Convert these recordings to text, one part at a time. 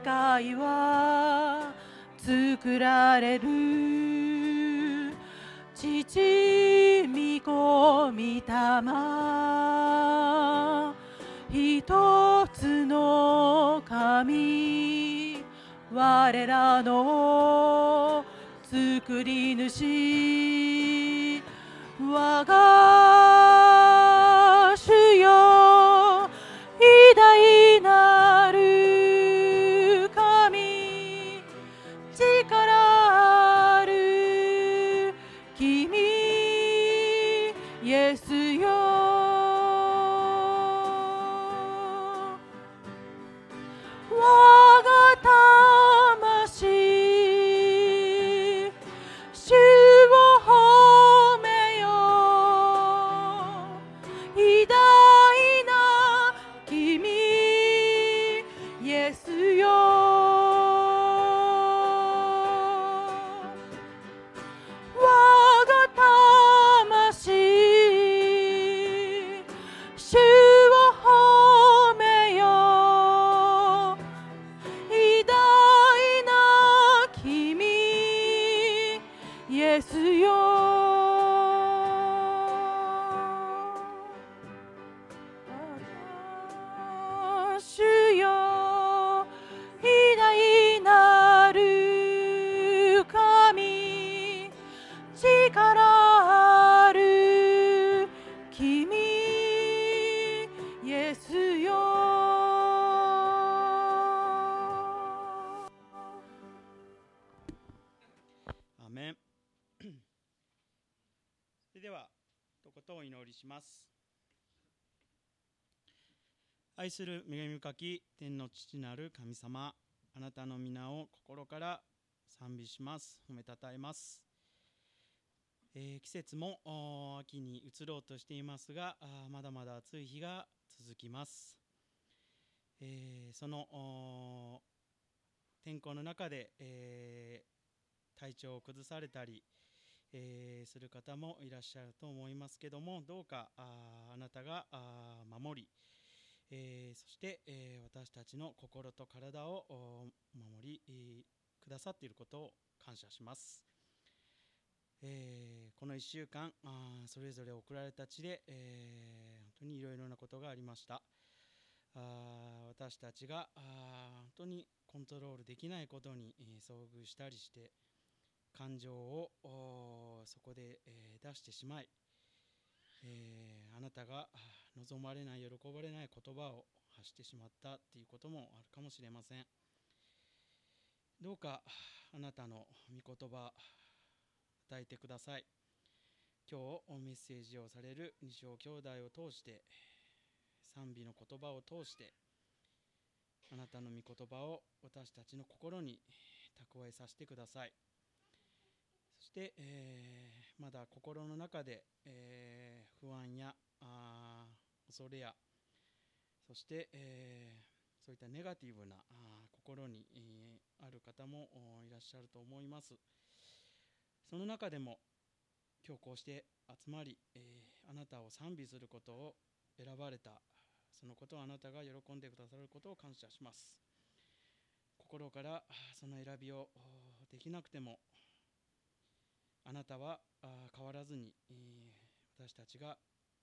世界は作られる。父御子御霊一つの神。我らの作り主。我がします。愛する恵み深き天の父なる神様あなたの皆を心から賛美します。褒めたたえます、えー季節も秋に移ろうとしていますがあまだまだ暑い日が続きます、えーその天候の中で、えー体調を崩されたり、えする方もいらっしゃると思いますけどもどうかああなたが守り、えそして、え私たちの心と体を守り、くださっていることを感謝します、えーこの1週間あそれぞれ送られた地で、えー本当にいろいろなことがありました。あ私たちがあ本当にコントロールできないことに、えー遭遇したりして感情をそこで、えー出してしまい、えーあなたが望まれない喜ばれない言葉を発してしまったっていうこともあるかもしれません。どうかあなたの御言葉与えてください。今日メッセージをされる西尾兄弟を通して賛美の言葉を通してあなたの御言葉を私たちの心に蓄えさせてください。そして、えーまだ心の中で、えー不安やあ恐れやそして、えーそういったネガティブなあ心に、えーある方もいらっしゃると思います。その中でも今日こうして集まり、えーあなたを賛美することを選ばれた。そのことをあなたが喜んでくださることを感謝します。心からその選びをできなくてもあなたは変わらずに、え私たちが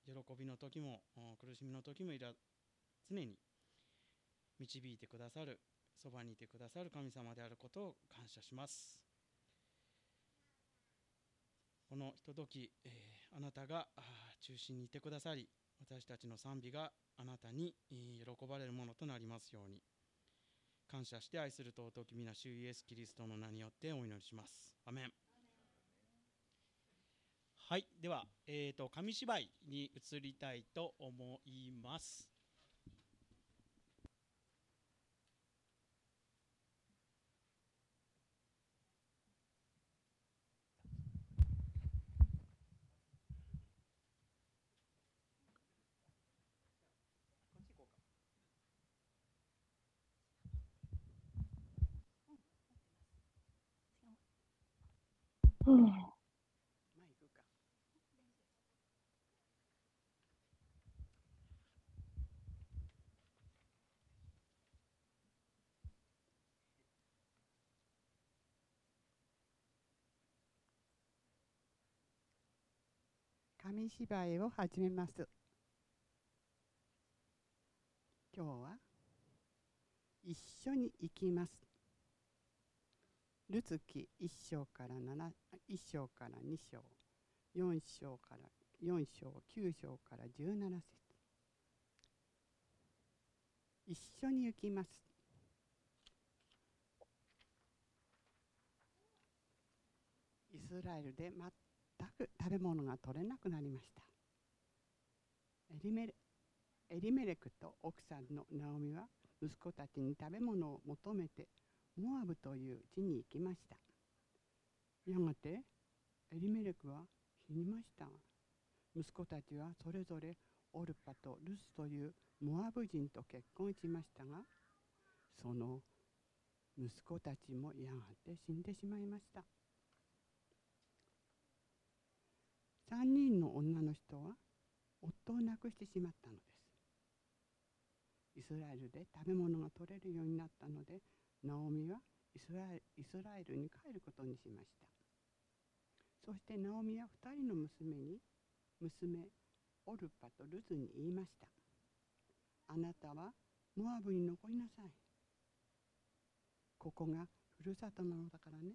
喜びの時も苦しみの時もいら常に導いてくださるそばにいてくださる神様であることを感謝します。このひととき、えーあなたが中心にいてくださり私たちの賛美があなたに喜ばれるものとなりますように。感謝して愛する尊き皆主イエスキリストの名によってお祈りします。アメン。はいでは、えー、と紙芝居に移りたいと思います。紙芝居を始めます。今日は一緒に行きます。ルツキ1章から7 1章から2章4章から4章9章から17節。一緒に行きます。イスラエルで全く食べ物が取れなくなりました。エリメレエリメレクと奥さんのナオミは息子たちに食べ物を求めてモアブという地に行きました。やがてエリメレクは死にました。息子たちはそれぞれオルパとルスというモアブ人と結婚しましたがその息子たちもやがて死んでしまいました。3人の女の人は夫を亡くしてしまったのです。イスラエルで食べ物が取れるようになったのでナオミはイスラエルに帰ることにしました。そしてナオミは2人の娘に娘オルパとルズに言いました。あなたはモアブに残りなさい。ここがふるさとなのだからね。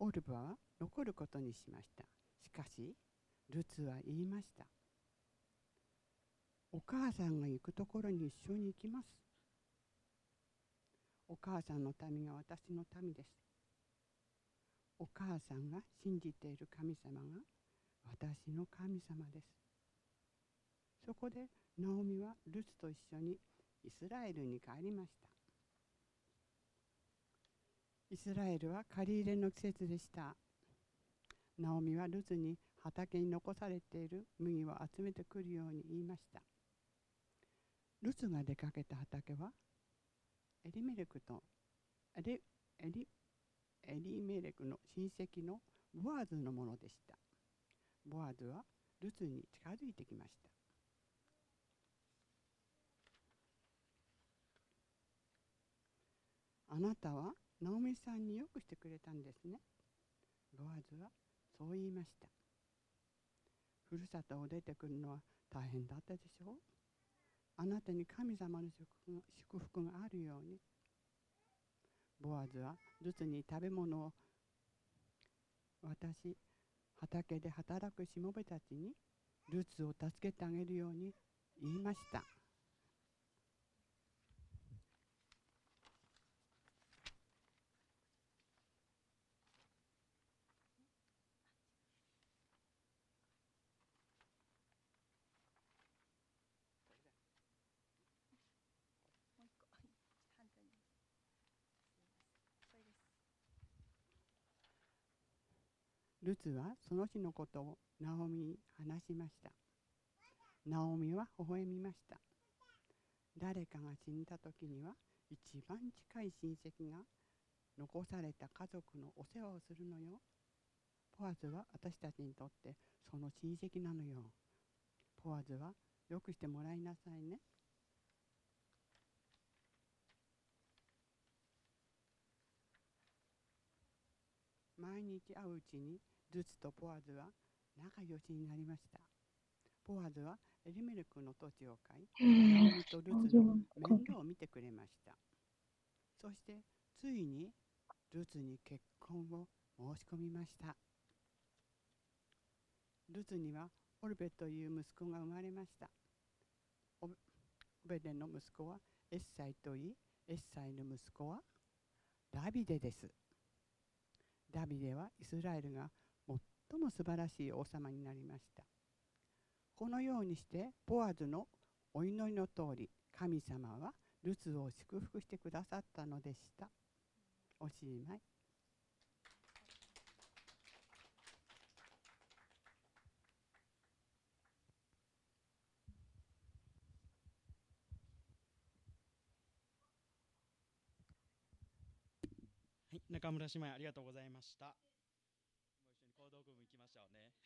オルバは残ることにしました。しかしルツは言いました。お母さんが行くところに一緒に行きます。お母さんの民が私の民です。お母さんが信じている神様が私の神様です。そこでナオミはルツと一緒にイスラエルに帰りました。イスラエルは借り入れの季節でした。ナオミはルツに畑に残されている麦を集めてくるように言いました。ルツが出かけた畑はエリメレクとエリエリエリメレクの親戚のボアズのものでした。ボアズはルツに近づいてきました。あなたはナオミさんによくしてくれたんですね。ボアズはそう言いました。ふるさとを出てくるのは大変だったでしょ？うあなたに神様の祝福祝福があるように。ボアズはルツに食べ物を私畑で働くしもべたちにルツを助けてあげるように言いましたもう一個反対にすいませんそれですルツはその日のことをナオミに話しました。ナオミは微笑みました。誰かが死んだ時には一番近い親戚が残された家族のお世話をするのよ。ポアズは私たちにとってその親戚なのよ。ポアズはよくしてもらいなさいね。毎日会ううちにルツとポアズは仲良しになりました。ポアズはエリメルクの土地を買いナオミとルツの面倒を見てくれました。そしてついにルツに結婚を申し込みました。ルツにはオルベという息子が生まれました。オベデの息子はエッサイといいエッサイの息子はダビデです。ダビデはイスラエルが最も素晴らしい王様になりました。このようにしてボアズのお祈りの通り神様はルツを祝福してくださったのでした。おしまい。はい、中村姉妹ありがとうございました。もう一緒に行動組行きましょうね。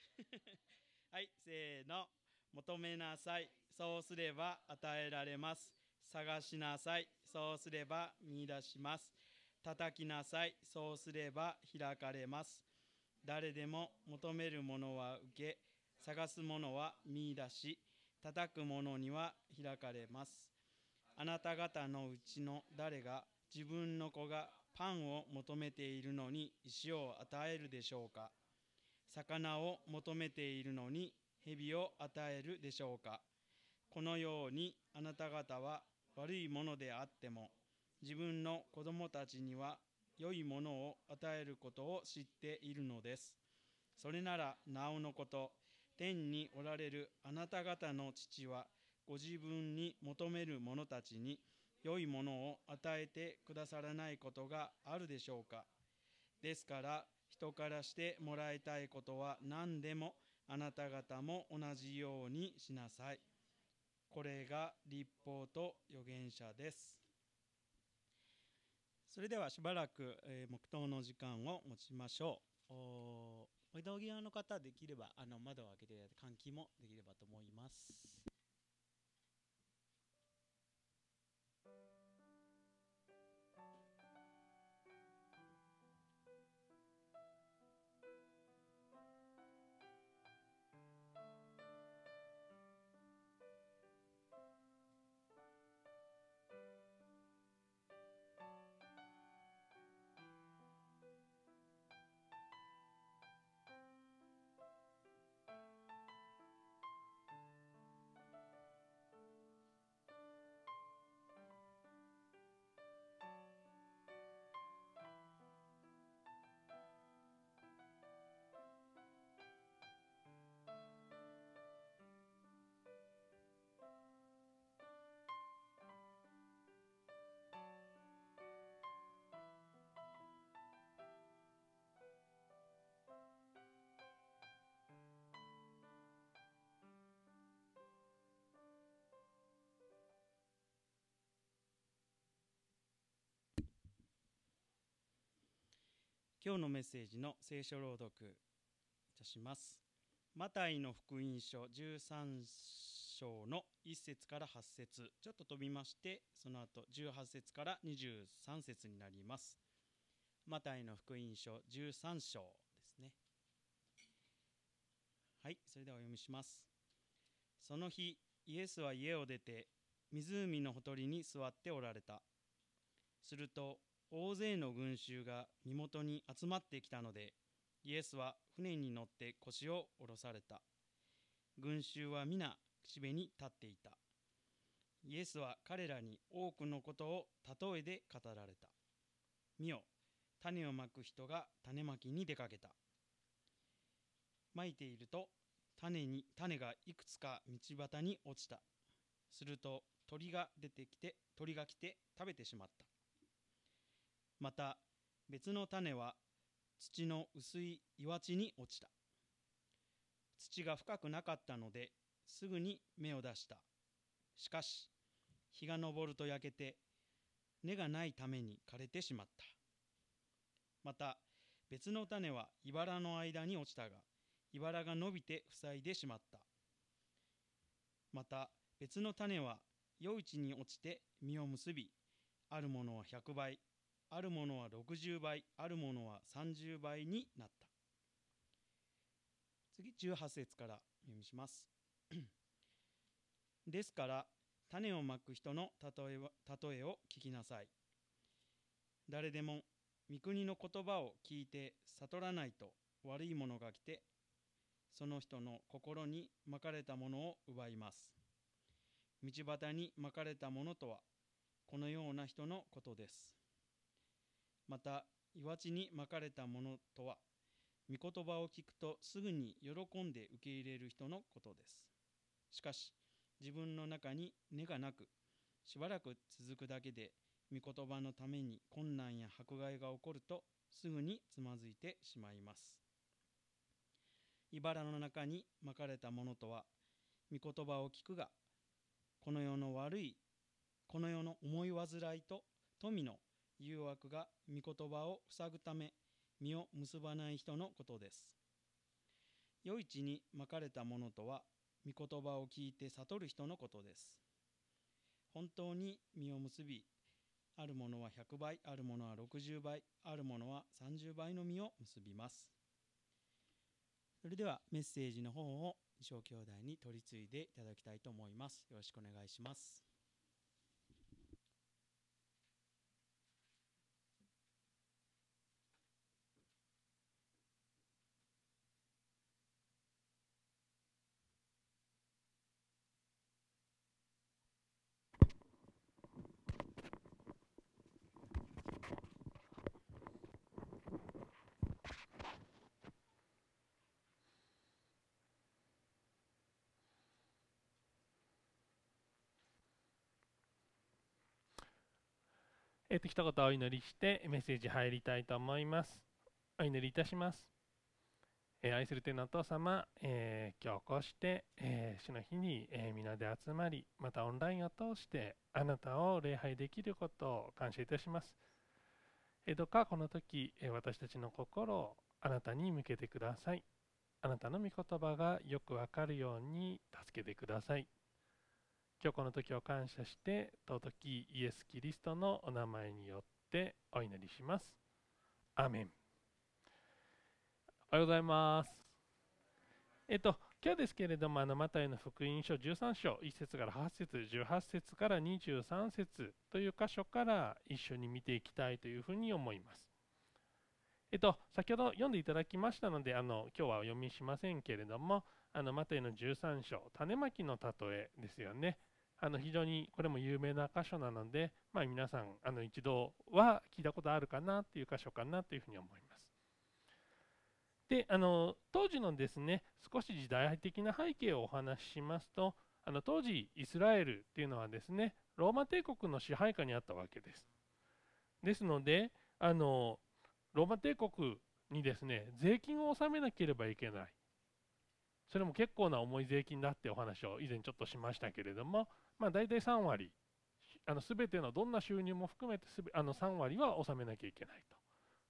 はい、せーの。求めなさい。そうすれば与えられます。探しなさい。そうすれば見出します。叩きなさい。そうすれば開かれます。誰でも求めるものは受け、探すものは見出し、叩くものには開かれます。あなた方のうちの誰が自分の子がパンを求めているのに石を与えるでしょうか魚を求めているのに蛇を与えるでしょうか。このようにあなた方は悪いものであっても自分の子供たちには良いものを与えることを知っているのです。それならなおのこと天におられるあなた方の父はご自分に求める者たちに良いものを与えてくださらないことがあるでしょうか。ですから人からしてもらいたいことは何でもあなた方も同じようにしなさい。これが立法と預言者です。それではしばらく、えー黙祷の時間を持ちましょう。おお移動際の方できればあの窓を開けて換気もできればと思います。今日のメッセージの聖書朗読いたします。マタイの福音書13章の1節から8節ちょっと飛びまして、その後18節から23節になります。マタイの福音書13章ですね。はい、それではお読みします。その日、イエスは家を出て、湖のほとりに座っておられた。すると、大勢の群衆が身元に集まってきたのでイエスは船に乗って腰を下ろされた。群衆は皆岸辺に立っていた。イエスは彼らに多くのことを例えで語られた。見よ種をまく人が種まきに出かけた。まいていると種に種がいくつか道端に落ちた。すると鳥が出てきて鳥が来て食べてしまった。また別の種は土の薄い岩地に落ちた。土が深くなかったのですぐに芽を出した。しかし日が昇ると焼けて根がないために枯れてしまった。また別の種は茨の間に落ちたが茨が伸びて塞いでしまった。また別の種は余市に落ちて実を結びあるものは100倍あるものは60倍あるものは30倍になった。次18節から読みします。ですから種をまく人の例えは例えを聞きなさい。誰でも御国の言葉を聞いて悟らないと悪いものが来てその人の心にまかれたものを奪います。道端にまかれたものとはこのような人のことです。また岩地にまかれたものとは御言葉を聞くとすぐに喜んで受け入れる人のことです。しかし自分の中に根がなくしばらく続くだけで御言葉のために困難や迫害が起こるとすぐにつまずいてしまいます。茨の中にまかれたものとは御言葉を聞くがこの世の悪いこの世の思い煩いと富の誘惑が御言葉を塞ぐため実を結ばない人のことです。余市にまかれたものとは御言葉を聞いて悟る人のことです。本当に実を結びあるものは100倍あるものは60倍あるものは30倍の実を結びます。それではメッセージの方を小兄弟に取り次いでいただきたいと思います。よろしくお願いします。えっと、一言お祈りしてメッセージ入りたいと思います。お祈りいたします。えー、愛する天のお父様、えー、今日こうして、え、主の日に、え皆で集まり、またオンラインを通してあなたを礼拝できることを感謝いたします。えどうかこの時、え私たちの心をあなたに向けてください。あなたの御言葉がよくわかるように助けてください。今日この時を感謝して尊きイエス・キリストのお名前によってお祈りします。アメン。おはようございます。えっと、今日ですけれども、あのマタイの福音書13章、1節から8節、18節から23節という箇所から一緒に見ていきたいというふうに思います。えっと、先ほど読んでいただきましたので、あの今日はお読みしませんけれども、あのマタイの13章、種まきの例えですよね。あの非常にこれも有名な箇所なので、まあ、皆さんあの一度は聞いたことあるかなっていう箇所かなというふうに思います。であの当時のですね少し時代的な背景をお話ししますとあの当時イスラエルっていうのはですねローマ帝国の支配下にあったわけです。ですのであのローマ帝国にですね税金を納めなければいけないそれも結構な重い税金だってお話を以前ちょっとしましたけれども、まあ、大体3割あの全てのどんな収入も含めてすべあの3割は納めなきゃいけないと。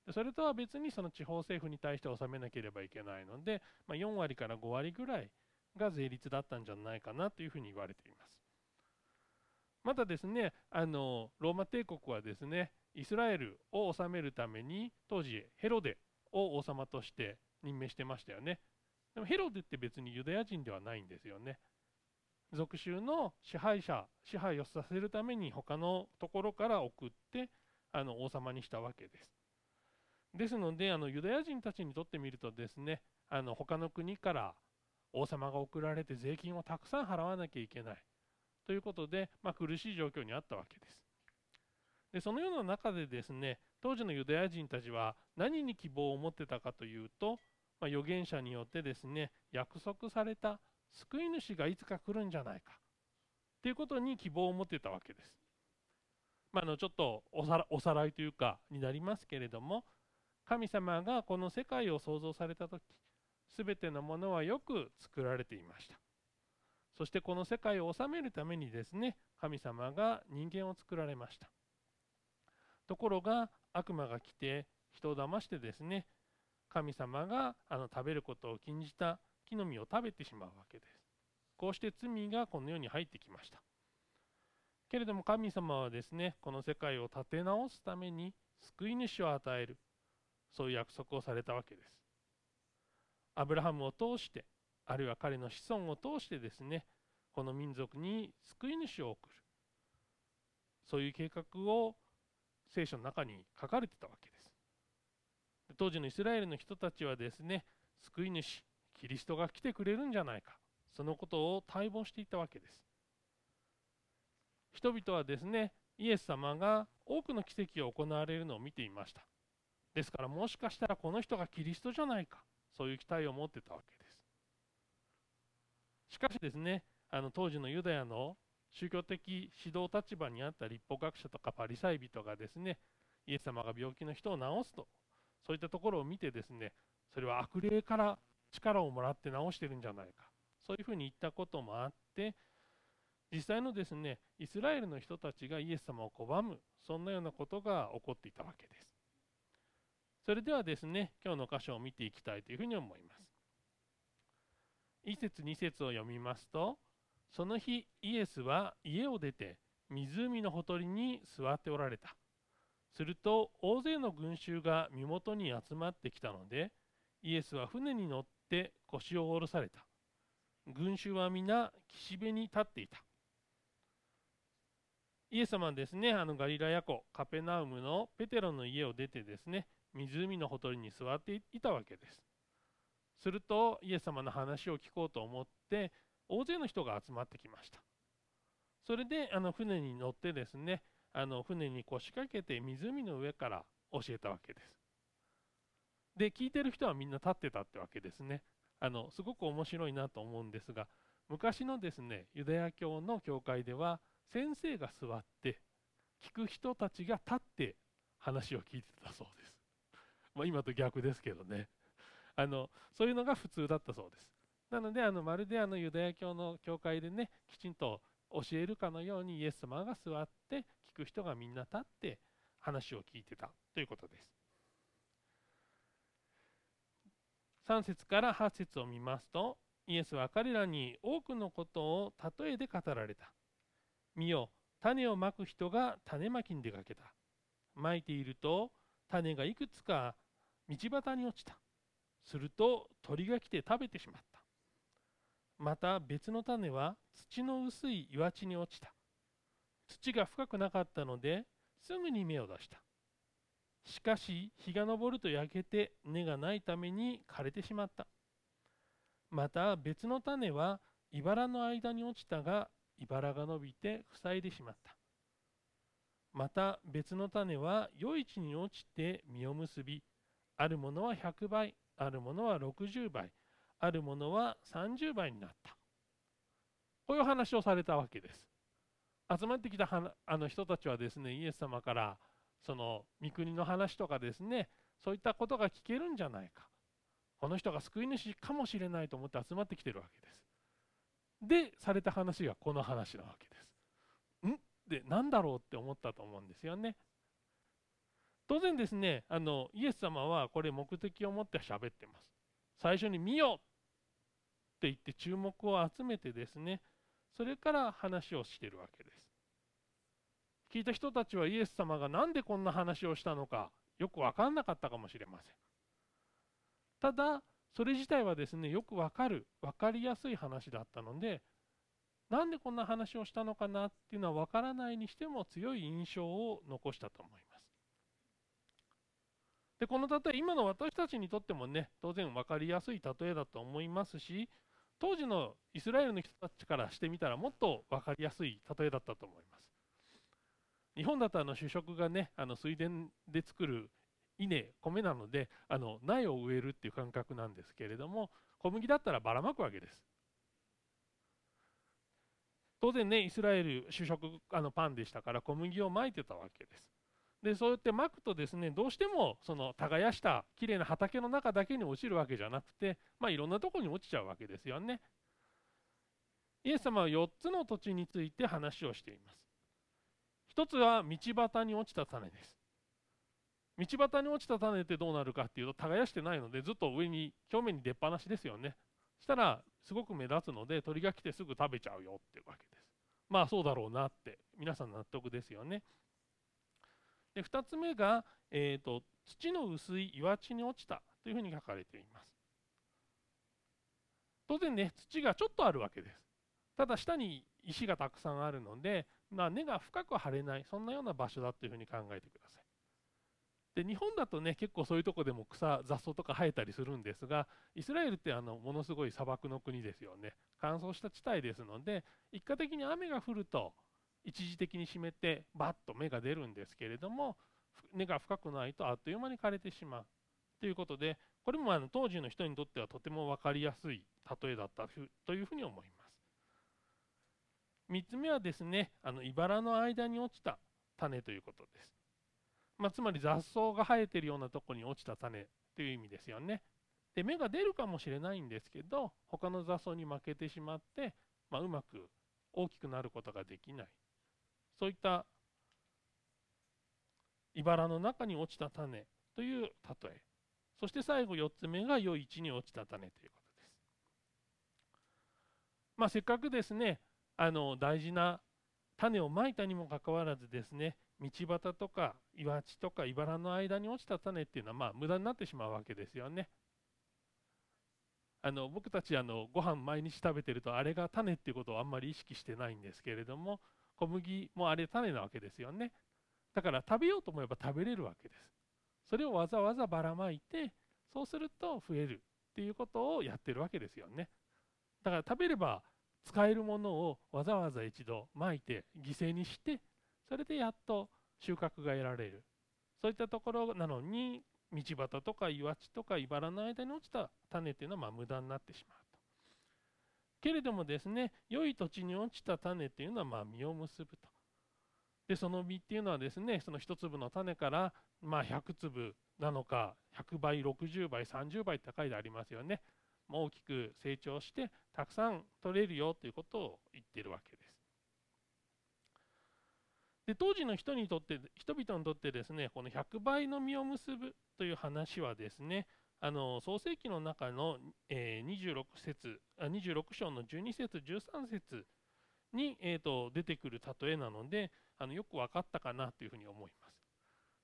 でそれとは別にその地方政府に対して納めなければいけないので、まあ、4割から5割ぐらいが税率だったんじゃないかなというふうに言われています。またですねあのローマ帝国はですねイスラエルを治めるために当時ヘロデを王様として任命してましたよね。でもヘロデって別にユダヤ人ではないんですよね。属州の支配者支配をさせるために他のところから送ってあの王様にしたわけです。ですのであのユダヤ人たちにとってみるとですねあの他の国から王様が送られて税金をたくさん払わなきゃいけないということで、まあ、苦しい状況にあったわけです。でそのような中でですね当時のユダヤ人たちは何に希望を持ってたかというと、まあ、預言者によってですね約束された救い主がいつか来るんじゃないか。ということに希望を持ってたわけです。まあ、のちょっとおさらいというかになりますけれども神様がこの世界を創造された時全てのものはよく作られていました。そしてこの世界を治めるためにですね神様が人間を作られました。ところが悪魔が来て人を騙してですね神様があの食べることを禁じた木の実を食べてしまうわけです。こうして罪がこの世に入ってきました。けれども神様はですね、この世界を立て直すために救い主を与えるそういう約束をされたわけですアブラハムを通してあるいは彼の子孫を通してですねこの民族に救い主を送るそういう計画を聖書の中に書かれてたわけです当時のイスラエルの人たちはですね救い主キリストが来てくれるんじゃないか。そのことを待望していたわけです。人々はですねイエス様が多くの奇跡を行われるのを見ていました。ですからもしかしたらこの人がキリストじゃないか。そういう期待を持ってたわけです。しかしですねあの当時のユダヤの宗教的指導立場にあった立法学者とかパリサイ人がですねイエス様が病気の人を治すとそういったところを見てですねそれは悪霊から力をもらって治してるんじゃないか。そういうふうに言ったこともあって実際のですねイスラエルの人たちがイエス様を拒む。そんなようなことが起こっていたわけです。それではですね今日の箇所を見ていきたいというふうに思います。1節2節を読みますとその日イエスは家を出て湖のほとりに座っておられた。すると大勢の群衆が身元に集まってきたのでイエスは船に乗って腰を下ろされた。群衆は皆岸辺に立っていた。イエス様はですねあのガリラヤ湖カペナウムのペテロの家を出てですね湖のほとりに座っていたわけです。するとイエス様の話を聞こうと思って大勢の人が集まってきました。それであの船に乗ってですねあの船に腰掛けて湖の上から教えたわけです。で聞いてる人はみんな立ってたってわけですねあのすごく面白いなと思うんですが昔のですねユダヤ教の教会では先生が座って聞く人たちが立って話を聞いてたそうです。まあ、今と逆ですけどねあのそういうのが普通だったそうです。なのであのまるであのユダヤ教の教会でねきちんと教えるかのようにイエス様が座って聞く人がみんな立って話を聞いてたということです。3節から8節を見ますとイエスは彼らに多くのことを例えで語られた。見よ種をまく人が種まきに出かけた。まいていると種がいくつか道端に落ちた。すると鳥が来て食べてしまった。また別の種は土の薄い岩地に落ちた。土が深くなかったのですぐに芽を出した。しかし日が昇ると焼けて根がないために枯れてしまった。また別の種は茨の間に落ちたが茨が伸びて塞いでしまった。また別の種は余市に落ちて実を結び、あるものは100倍、あるものは60倍、あるものは30倍になった。こういう話をされたわけです。集まってきたあの人たちはですね、イエス様からその御国の話とかですね、そういったことが聞けるんじゃないか。この人が救い主かもしれないと思って集まってきてるわけです。でされた話がこの話なわけです。ん？で何だろうって思ったと思うんですよね。当然ですねあのイエス様はこれ目的を持って喋ってます。最初に「見よ!」って言って注目を集めてですねそれから話をしてるわけです。聞いた人たちはイエス様が何でこんな話をしたのかよく分かんなかったかもしれません。ただそれ自体はですねよくわかる分かりやすい話だったのでなんでこんな話をしたのかなっていうのは分からないにしても強い印象を残したと思います。でこの例え今の私たちにとってもね当然分かりやすい例えだと思いますし当時のイスラエルの人たちからしてみたらもっと分かりやすい例えだったと思います。日本だとあの主食がねあの水田で作る稲米なのであの苗を植えるっていう感覚なんですけれども小麦だったらばらまくわけです。当然ねイスラエル主食あのパンでしたから小麦をまいてたわけです。でそうやってまくとですねどうしてもその耕したきれいな畑の中だけに落ちるわけじゃなくてまあいろんなとこに落ちちゃうわけですよね。イエス様は4つの土地について話をしています。一つは道端に落ちた種です道端に落ちた種ってどうなるかっていうと耕してないのでずっと上に表面に出っ放しですよねしたらすごく目立つので鳥が来てすぐ食べちゃうよっていうわけですまあそうだろうなって皆さん納得ですよねで2つ目が、えーと、土の薄い岩地に落ちたというふうに書かれています。当然ね土がちょっとあるわけです。ただ下に石がたくさんあるので、まあ、根が深く張れないそんなような場所だというふうに考えてください。で日本だとね結構そういうとこでも草雑草とか生えたりするんですがイスラエルってあのものすごい砂漠の国ですよね。乾燥した地帯ですので一過的に雨が降ると一時的に湿ってバッと芽が出るんですけれども根が深くないとあっという間に枯れてしまう。ということでこれもあの当時の人にとってはとても分かりやすい例えだったというふうに思います。3つ目はですねあの茨の間に落ちた種ということですまあ、つまり雑草が生えているようなとこに落ちた種という意味ですよね。で芽が出るかもしれないんですけど他の雑草に負けてしまって、まあ、うまく大きくなることができないそういった茨の中に落ちた種という例えそして最後4つ目が良い位置に落ちた種ということです。まあ、せっかくですねあの大事な種をまいたにもかかわらずですね道端とか岩地とか茨の間に落ちた種っていうのはまあ無駄になってしまうわけですよね。あの僕たちあのご飯毎日食べてるとあれが種っていうことをあんまり意識してないんですけれども小麦もあれ種なわけですよね。だから食べようと思えば食べれるわけです。それをわざわざばらまいてそうすると増えるっていうことをやってるわけですよね。だから食べれば使えるものをわざわざ一度まいて犠牲にしてそれでやっと収穫が得られるそういったところなのに道端とか岩地とか茨の間に落ちた種っていうのはま無駄になってしまうと。けれどもですね良い土地に落ちた種っていうのはま実を結ぶと。でその実っていうのはですねその1粒の種からま100粒なのか100倍60倍30倍って書いてありますよね。大きく成長してたくさん取れるよということを言ってるわけです。で当時の人にとって人々にとってですねこの100倍の実を結ぶという話はですねあの創世記の中の、え、26節あ26章の12節13節に、えーと、出てくる例えなのであのよく分かったかなというふうに思います。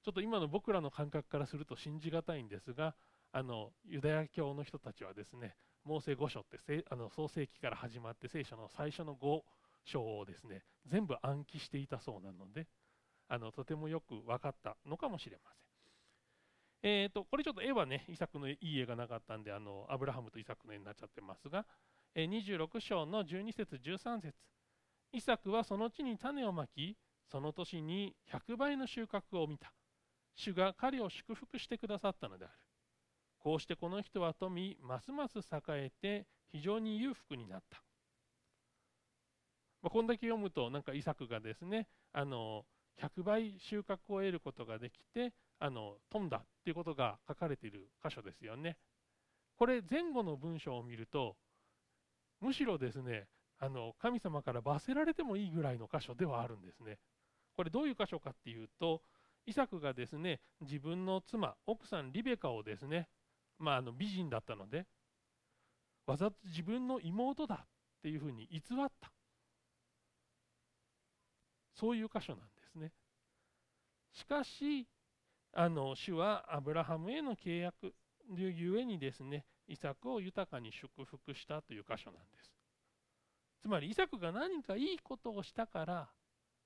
ちょっと今の僕らの感覚からすると信じがたいんですがあのユダヤ教の人たちはですねモーセ5書ってあの創世記から始まって聖書の最初の5章をですね全部暗記していたそうなのであのとてもよく分かったのかもしれません。えーと、これちょっと絵はねイサクのいい絵がなかったんであのアブラハムとイサクの絵になっちゃってますが、えー、26章の12節13節。イサクはその地に種をまきその年に100倍の収穫を見た。主が彼を祝福してくださったのである。こうしてこの人は富ますます栄えて非常に裕福になったまあ、こんだけ読むとなんかイサクがですねあの100倍収穫を得ることができてあの飛んだっていうことが書かれている箇所ですよね。これ前後の文章を見るとむしろですねあの神様から罰せられてもいいぐらいの箇所ではあるんですね。これどういう箇所かっていうとイサクがですね自分の妻奥さんリベカをですねまあ、あの美人だったのでわざと自分の妹だっていうふうに偽ったそういう箇所なんですね。しかし、あの主はアブラハムへの契約ゆえにですね、イサクを豊かに祝福したという箇所なんです。つまり、イサクが何かいいことをしたから、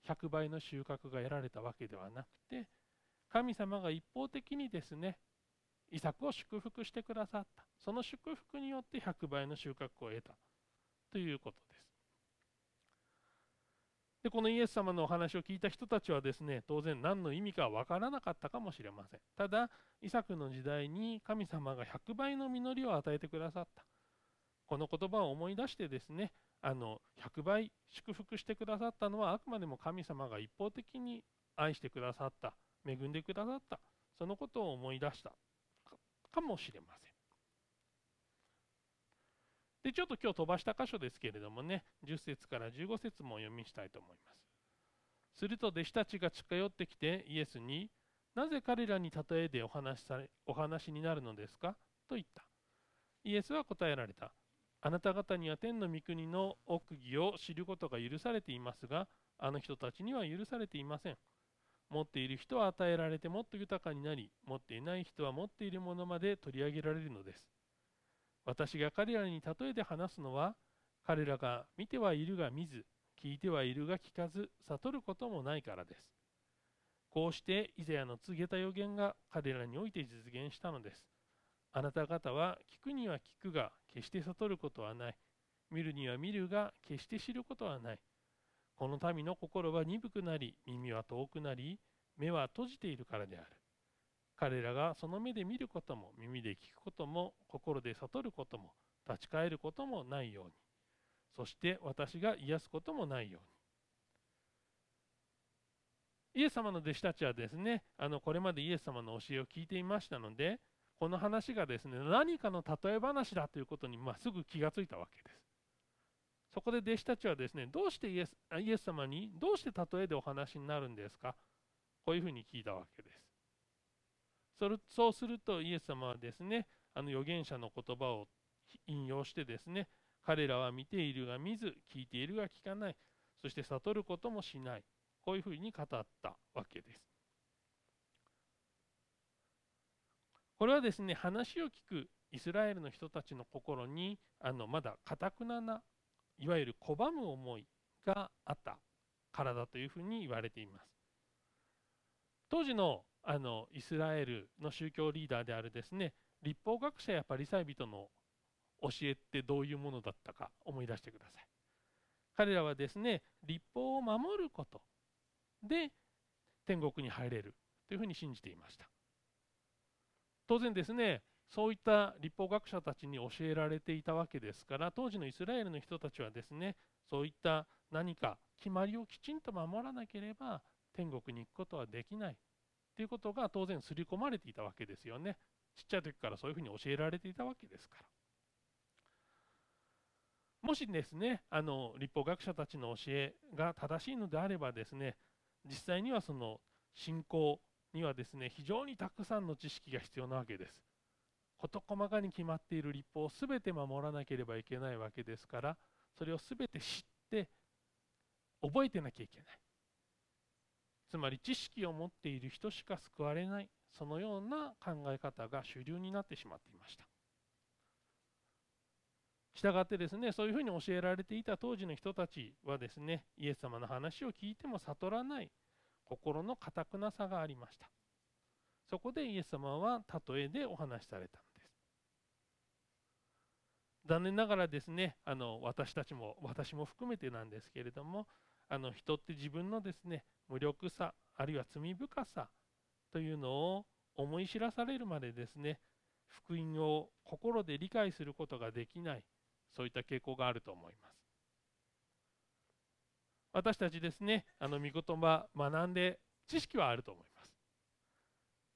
100倍の収穫が得られたわけではなくて、神様が一方的にですね、イサクを祝福してくださった。その祝福によって100倍の収穫を得た。ということです。でこのイエス様のお話を聞いた人たちはですね当然何の意味かわからなかったかもしれません。ただイサクの時代に神様が100倍の実りを与えてくださった。この言葉を思い出してですねあの100倍祝福してくださったのはあくまでも神様が一方的に愛してくださった。恵んでくださった。そのことを思い出した。かもしれませんで、ちょっと今日飛ばした箇所ですけれどもね、10節から15節も読みしたいと思います。すると弟子たちが近寄ってきてイエスに、なぜ彼らに例えでお話されお話になるのですか？と言った。イエスは答えられた。あなた方には天の御国の奥義を知ることが許されていますが、あの人たちには許されていません。持っている人は与えられてもっと豊かになり持っていない人は持っているものまで取り上げられるのです。私が彼らに例えて話すのは彼らが見てはいるが見ず聞いてはいるが聞かず悟ることもないからです。こうしてイザヤの告げた予言が彼らにおいて実現したのです。あなた方は聞くには聞くが決して悟ることはない。見るには見るが決して知ることはない。この民の心は鈍くなり耳は遠くなり目は閉じているからである。彼らがその目で見ることも耳で聞くことも心で悟ることも立ち返ることもないように。そして私が癒すこともないように。イエス様の弟子たちはですねあのこれまでイエス様の教えを聞いていましたのでこの話がですね何かの例え話だということに、まあ、すぐ気がついたわけです。そこで弟子たちはですねどうしてイエスイエス様にどうして例えでお話になるんですか？こういうふうに聞いたわけです。それそうするとイエス様はですねあの預言者の言葉を引用してですね彼らは見ているが見ず聞いているが聞かない。そして悟ることもしない。こういうふうに語ったわけです。これはですね話を聞くイスラエルの人たちの心にあのまだかたくなないわゆる拒む思いがあったからだというふうに言われています。当時のあのイスラエルの宗教リーダーであるですね立法学者やパリサイ人の教えってどういうものだったか思い出してください。彼らはですね立法を守ることで天国に入れるというふうに信じていました。当然ですねそういった立法学者たちに教えられていたわけですから当時のイスラエルの人たちはですねそういった何か決まりをきちんと守らなければ天国に行くことはできない。ということが当然刷り込まれていたわけですよね。ちっちゃい時からそういうふうに教えられていたわけですから。もしですねあの立法学者たちの教えが正しいのであればですね実際にはその信仰にはですね非常にたくさんの知識が必要なわけです。事細かに決まっている立法を全て守らなければいけないわけですからそれを全て知って覚えてなきゃいけない。つまり知識を持っている人しか救われない。そのような考え方が主流になってしまっていました。したがってですねそういうふうに教えられていた当時の人たちはですねイエス様の話を聞いても悟らない。心のかたくなさがありました。そこでイエス様は例えでお話しされた。残念ながらですねあの私たちも私も含めてなんですけれどもあの人って自分のですね無力さあるいは罪深さというのを思い知らされるまでですね福音を心で理解することができないそういった傾向があると思います。私たちですねあの御言葉学んで知識はあると思います。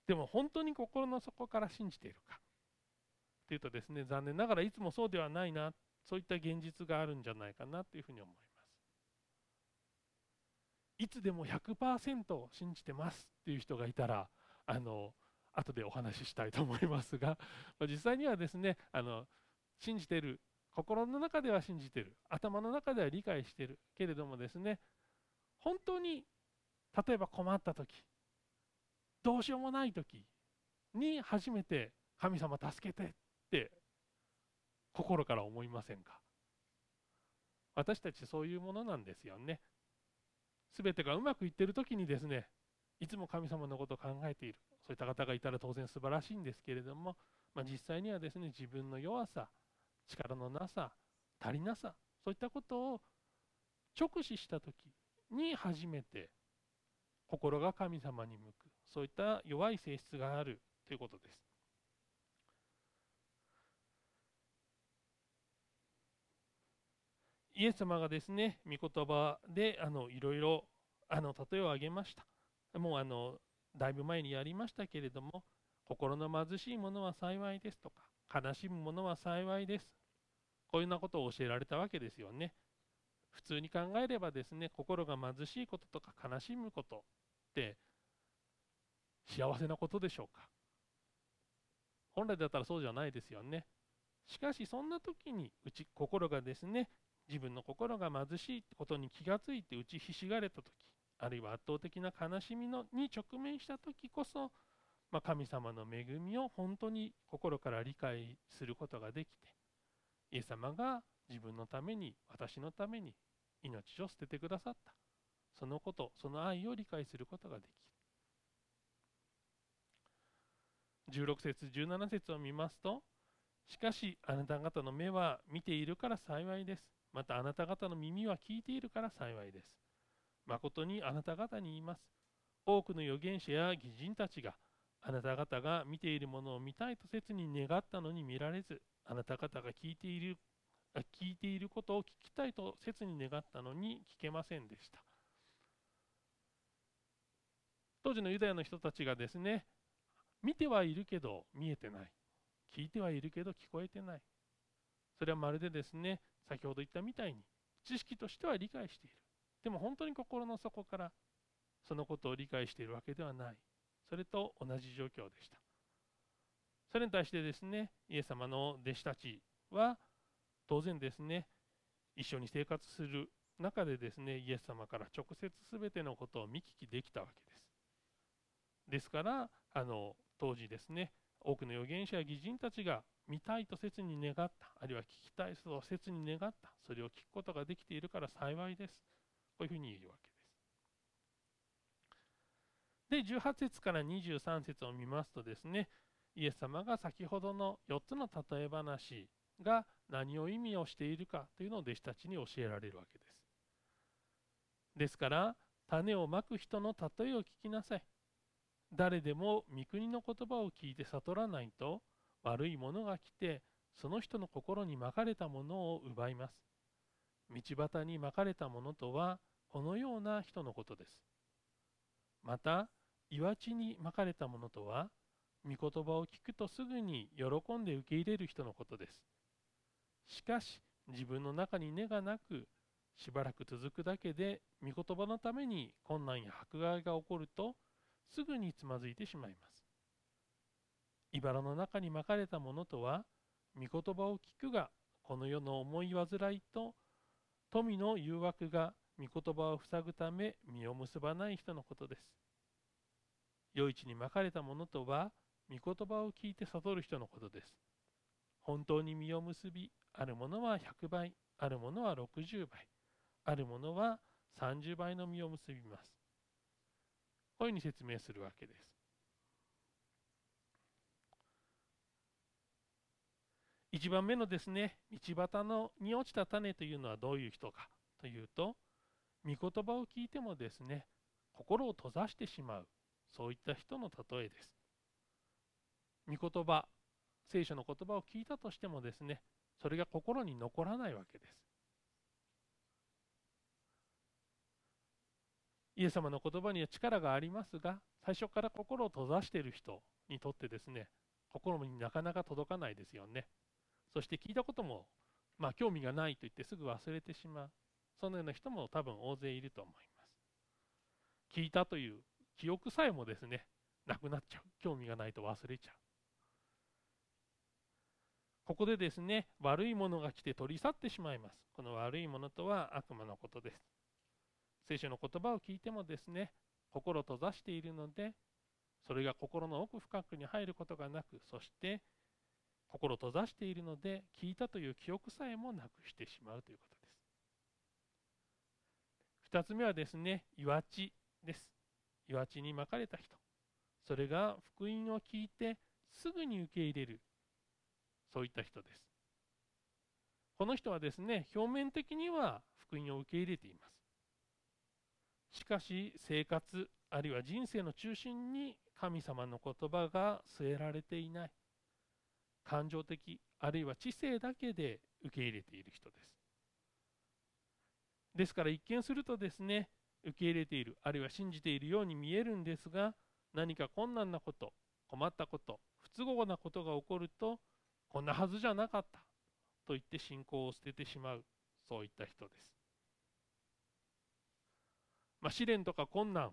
でも本当に心の底から信じているかというとですね残念ながらいつもそうではないなそういった現実があるんじゃないかなというふうに思います。いつでも100%信じてますっていう人がいたらあの後でお話ししたいと思いますが 実際にはですねあの信じてる心の中では信じてる頭の中では理解してるけれどもですね本当に例えば困った時どうしようもない時に初めて神様助けてって心から思いませんか？私たちそういうものなんですよね。全てがうまくいってる時にですねいつも神様のことを考えている。そういった方がいたら当然素晴らしいんですけれども、まあ、実際にはですね自分の弱さ力のなさ足りなさそういったことを直視した時に初めて心が神様に向く。そういった弱い性質があるということです。イエス様がですね、御言葉であのいろいろあの例えを挙げました。もうあのだいぶ前にやりましたけれども、心の貧しい者は幸いですとか、悲しむ者は幸いです。こういうようなことを教えられたわけですよね。普通に考えればですね、心が貧しいこととか悲しむことって幸せなことでしょうか。本来だったらそうじゃないですよね。しかしそんな時にうち心がですね自分の心が貧しいことに気がついて打ちひしがれた時あるいは圧倒的な悲しみのに直面した時こそ、まあ、神様の恵みを本当に心から理解することができてイエス様が自分のために私のために命を捨ててくださった。そのことその愛を理解することができる。16節17節を見ますとしかしあなた方の目は見ているから幸いです。またあなた方の耳は聞いているから幸いです。誠にあなた方に言います。多くの預言者や義人たちがあなた方が見ているものを見たいと切に願ったのに見られずあなた方が聞いている聞いていることを聞きたいと切に願ったのに聞けませんでした。当時のユダヤの人たちがですね見てはいるけど見えてない。聞いてはいるけど聞こえてない。それはまるでですね先ほど言ったみたいに知識としては理解している。でも本当に心の底からそのことを理解しているわけではない。それと同じ状況でした。それに対してですねイエス様の弟子たちは当然ですね一緒に生活する中でですねイエス様から直接全てのことを見聞きできたわけです。ですからあの当時ですね多くの預言者や義人たちが見たいと切に願ったあるいは聞きたいと切に願ったそれを聞くことができているから幸いです。こういうふうに言うわけです。で18節から23節を見ますとですねイエス様が先ほどの4つの例え話が何を意味をしているかというのを弟子たちに教えられるわけです。ですから種をまく人の例えを聞きなさい。誰でも御国の言葉を聞いて悟らないと悪いものが来てその人の心にまかれたものを奪います。道端にまかれたものとはこのような人のことです。また岩地にまかれたものとは御言葉を聞くとすぐに喜んで受け入れる人のことです。しかし自分の中に根がなくしばらく続くだけで御言葉のために困難や迫害が起こるとすぐにつまずいてしまいます。茨の中にまかれたものとは、御言葉を聞くが、この世の思い煩いと富の誘惑が御言葉を塞ぐため実を結ばない人のことです。余市にまかれたものとは、御言葉を聞いて悟る人のことです。本当に実を結び、あるものは100倍、あるものは60倍、あるものは30倍の実を結びます。こういうふうに説明するわけです。1番目のですね、道端のに落ちた種というのはどういう人かというと、御言葉を聞いてもですね、心を閉ざしてしまう、そういった人の例えです。御言葉、聖書の言葉を聞いたとしてもですね、それが心に残らないわけです。イエス様の言葉には力がありますが最初から心を閉ざしている人にとってですね心になかなか届かないですよね。そして聞いたこともまあ興味がないと言ってすぐ忘れてしまう。そのような人も多分大勢いると思います。聞いたという記憶さえもですねなくなっちゃう。興味がないと忘れちゃう。ここでですね悪いものが来て取り去ってしまいます。この悪いものとは悪魔のことです。聖書の言葉を聞いてもですね心閉ざしているのでそれが心の奥深くに入ることがなくそして心閉ざしているので聞いたという記憶さえもなくしてしまうということです。2つ目はですね岩地です。岩地に巻かれた人。それが福音を聞いてすぐに受け入れる。そういった人です。この人はですね表面的には福音を受け入れています。しかし生活あるいは人生の中心に神様の言葉が据えられていない。感情的あるいは知性だけで受け入れている人です。ですから一見するとですね受け入れているあるいは信じているように見えるんですが何か困難なこと困ったこと不都合なことが起こるとこんなはずじゃなかったと言って信仰を捨ててしまうそういった人です。まあ、試練とか困難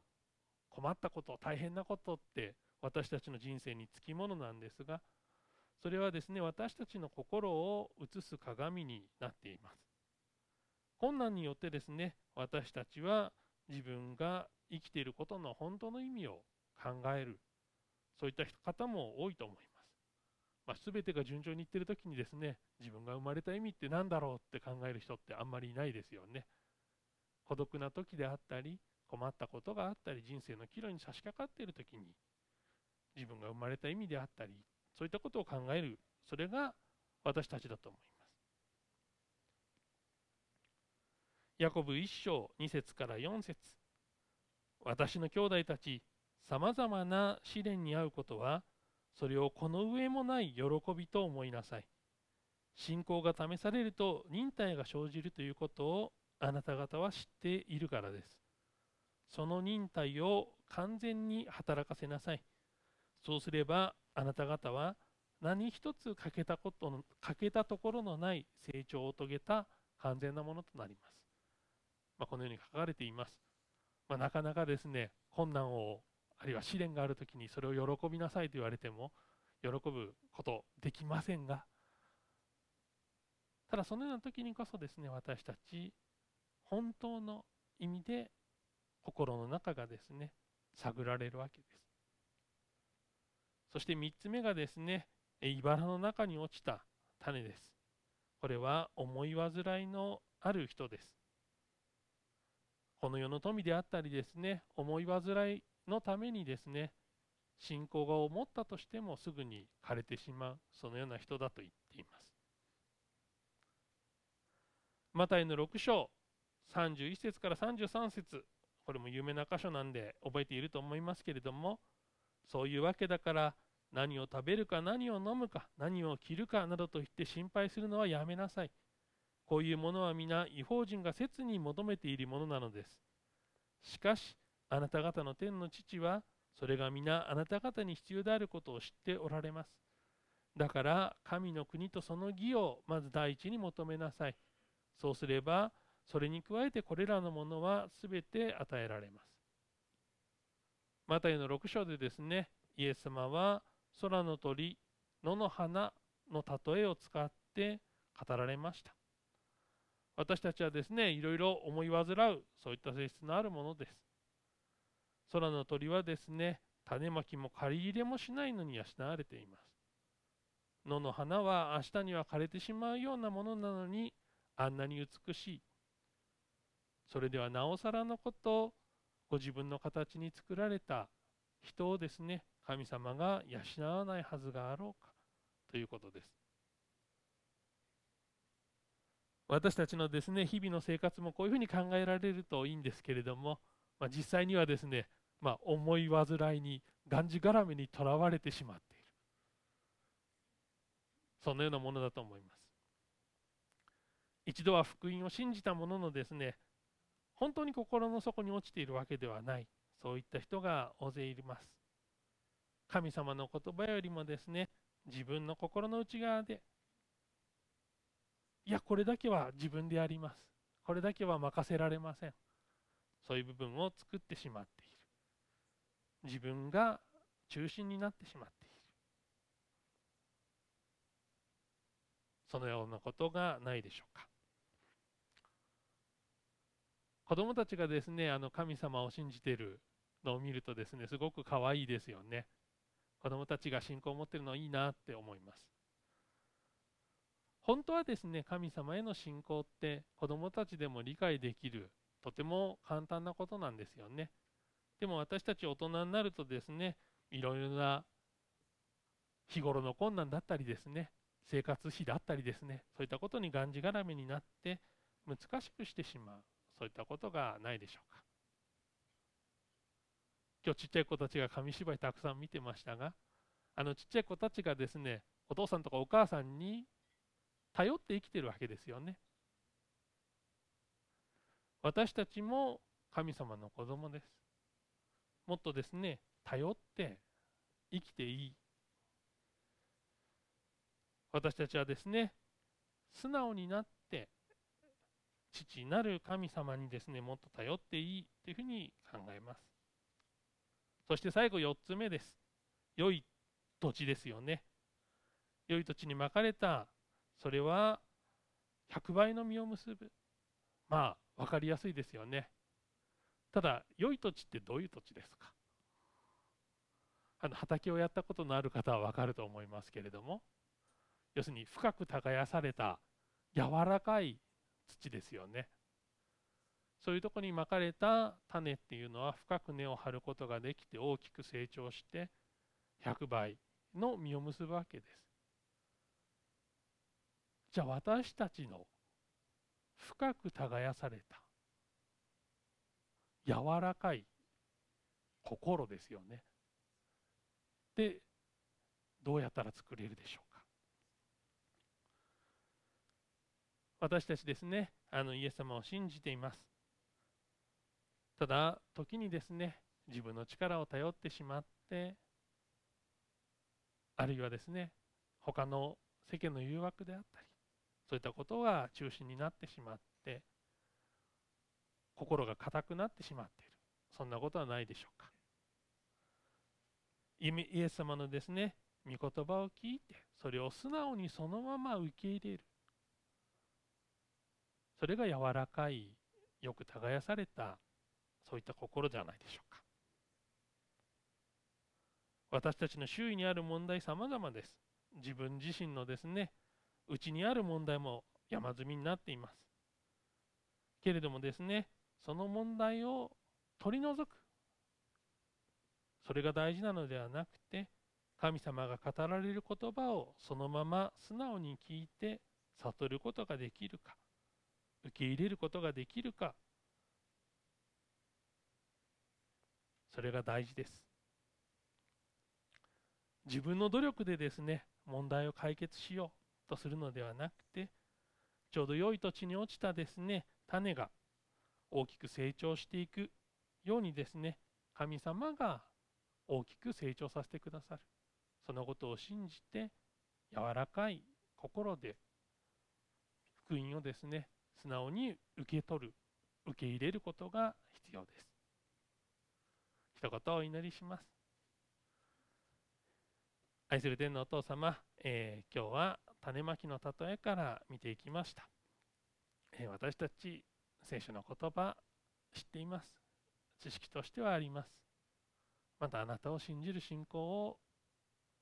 困ったこと大変なことって私たちの人生につきものなんですがそれはですね私たちの心を映す鏡になっています困難によってですね私たちは自分が生きていることの本当の意味を考えるそういった方も多いと思います。まあ、全てが順調にいってる時にですね自分が生まれた意味って何だろうって考える人ってあんまりいないですよね。孤独な時であったり困ったことがあったり人生の岐路に差し掛かっている時に自分が生まれた意味であったりそういったことを考えるそれが私たちだと思います。ヤコブ1章2節から4節私の兄弟たちさまざまな試練に遭うことはそれをこの上もない喜びと思いなさい。信仰が試されると忍耐が生じるということをあなた方は知っているからですその忍耐を完全に働かせなさいそうすればあなた方は何一つ欠けたことの欠けたところのない成長を遂げた完全なものとなります。まあ、このように書かれています。まあ、なかなかですね困難をあるいは試練がある時にそれを喜びなさいと言われても喜ぶことできませんがただそのような時にこそですね私たち本当の意味で心の中がですね探られるわけです。そして3つ目がですね茨の中に落ちた種です。これは思い煩いのある人です。この世の富であったりですね思い煩いのためにですね信仰が思ったとしてもすぐに枯れてしまうそのような人だと言っています。マタイの6章31節から33節これも有名な箇所なんで覚えていると思いますけれどもそういうわけだから何を食べるか何を飲むか何を着るかなどと言って心配するのはやめなさい。こういうものは皆違法人が切に求めているものなのです。しかしあなた方の天の父はそれが皆あなた方に必要であることを知っておられます。だから神の国とその義をまず第一に求めなさい。そうすればそれに加えてこれらのものはすべて与えられます。マタイの6章でですね、イエス様は空の鳥、野の花の例えを使って語られました。私たちはですね、いろいろ思い煩う、そういった性質のあるものです。空の鳥はですね、種まきも借り入れもしないのに養われています。野の花は明日には枯れてしまうようなものなのに、あんなに美しい。それではなおさらのことご自分の形に作られた人をですね神様が養わないはずがあろうかということです。私たちのですね日々の生活もこういうふうに考えられるといいんですけれども、まあ、実際にはですね、まあ、思い煩いにがんじがらめにとらわれてしまっている。そのようなものだと思います。一度は福音を信じたもののですね本当に心の底に落ちているわけではない。そういった人が大勢います。神様の言葉よりもですね自分の心の内側でいやこれだけは自分でやります。これだけは任せられません。そういう部分を作ってしまっている。自分が中心になってしまっている。そのようなことがないでしょうか。子供たちがですね、あの神様を信じているのを見るとですね、すごく可愛いですよね。子供たちが信仰を持ってるのいいなって思います。本当はですね、神様への信仰って子供たちでも理解できる、とても簡単なことなんですよね。でも私たち大人になるとですね、いろいろな日頃の困難だったりですね、生活費だったりですね、そういったことにがんじがらめになって難しくしてしまう。そういったことがないでしょうか。今日ちっちゃい子たちが紙芝居たくさん見てましたがあのちっちゃい子たちがですねお父さんとかお母さんに頼って生きてるわけですよね。私たちも神様の子供です。もっとですね頼って生きていい。私たちはですね素直になって父なる神様にですねもっと頼っていいというふうに考えます。そして最後4つ目です。良い土地ですよね。良い土地にまかれた。それは100倍の実を結ぶ。まあ分かりやすいですよね。ただ良い土地ってどういう土地ですか？あの畑をやったことのある方は分かると思いますけれども。要するに深く耕された柔らかい土ですよね。そういうとこにまかれた種っていうのは深く根を張ることができて大きく成長して100倍の実を結ぶわけです。じゃあ私たちの深く耕された柔らかい心ですよね。でどうやったら作れるでしょうか私たちですねあのイエス様を信じています。ただ時にですね自分の力を頼ってしまってあるいはですね他の世間の誘惑であったりそういったことが中心になってしまって心が硬くなってしまっている。そんなことはないでしょうか。イエス様のですね御言葉を聞いてそれを素直にそのまま受け入れる。それが柔らかいよく耕されたそういった心じゃないでしょうか。私たちの周囲にある問題様々です。自分自身のですねうちにある問題も山積みになっています。けれどもですねその問題を取り除く。それが大事なのではなくて神様が語られる言葉をそのまま素直に聞いて悟ることができるか。受け入れることができるか。それが大事です。自分の努力でですね問題を解決しようとするのではなくてちょうど良い土地に落ちたですね種が大きく成長していくようにですね神様が大きく成長させてくださる。そのことを信じて柔らかい心で福音をですね素直に受け取る受け入れることが必要です。一言お祈りします。愛する天のお父様、えー、今日は種まきの例えから見ていきました、えー、私たち聖書の言葉知っています。知識としてはあります。またあなたを信じる信仰を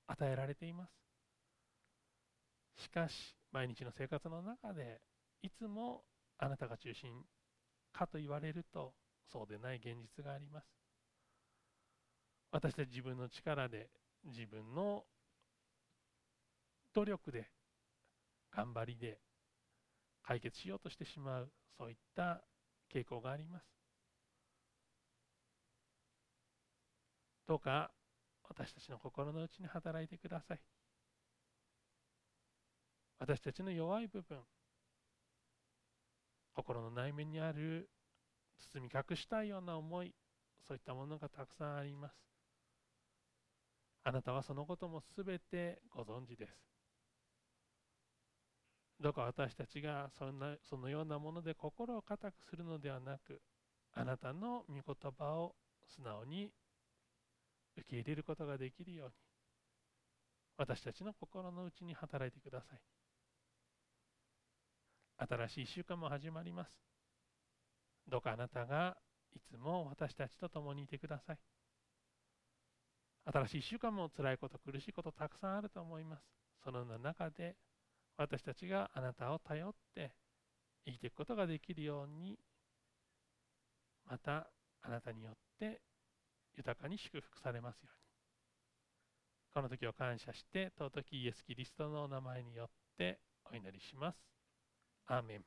与えられています。しかし毎日の生活の中でいつもあなたが中心かと言われるとそうでない現実があります。私たち自分の力で自分の努力で頑張りで解決しようとしてしまうそういった傾向があります。どうか私たちの心の内に働いてください。私たちの弱い部分心の内面にある包み隠したいような思いそういったものがたくさんあります。あなたはそのこともすべてご存知です。どうか私たちがそんなそのようなもので心を固くするのではなくあなたの御言葉を素直に受け入れることができるように私たちの心の内に働いてください。新しい1週間も始まります。どうかあなたがいつも私たちと共にいてください。新しい1週間も辛いこと苦しいことたくさんあると思います。そのような中で私たちがあなたを頼って生きていくことができるようにまたあなたによって豊かに祝福されますように。この時を感謝して尊きイエス・キリストのお名前によってお祈りします。Amén.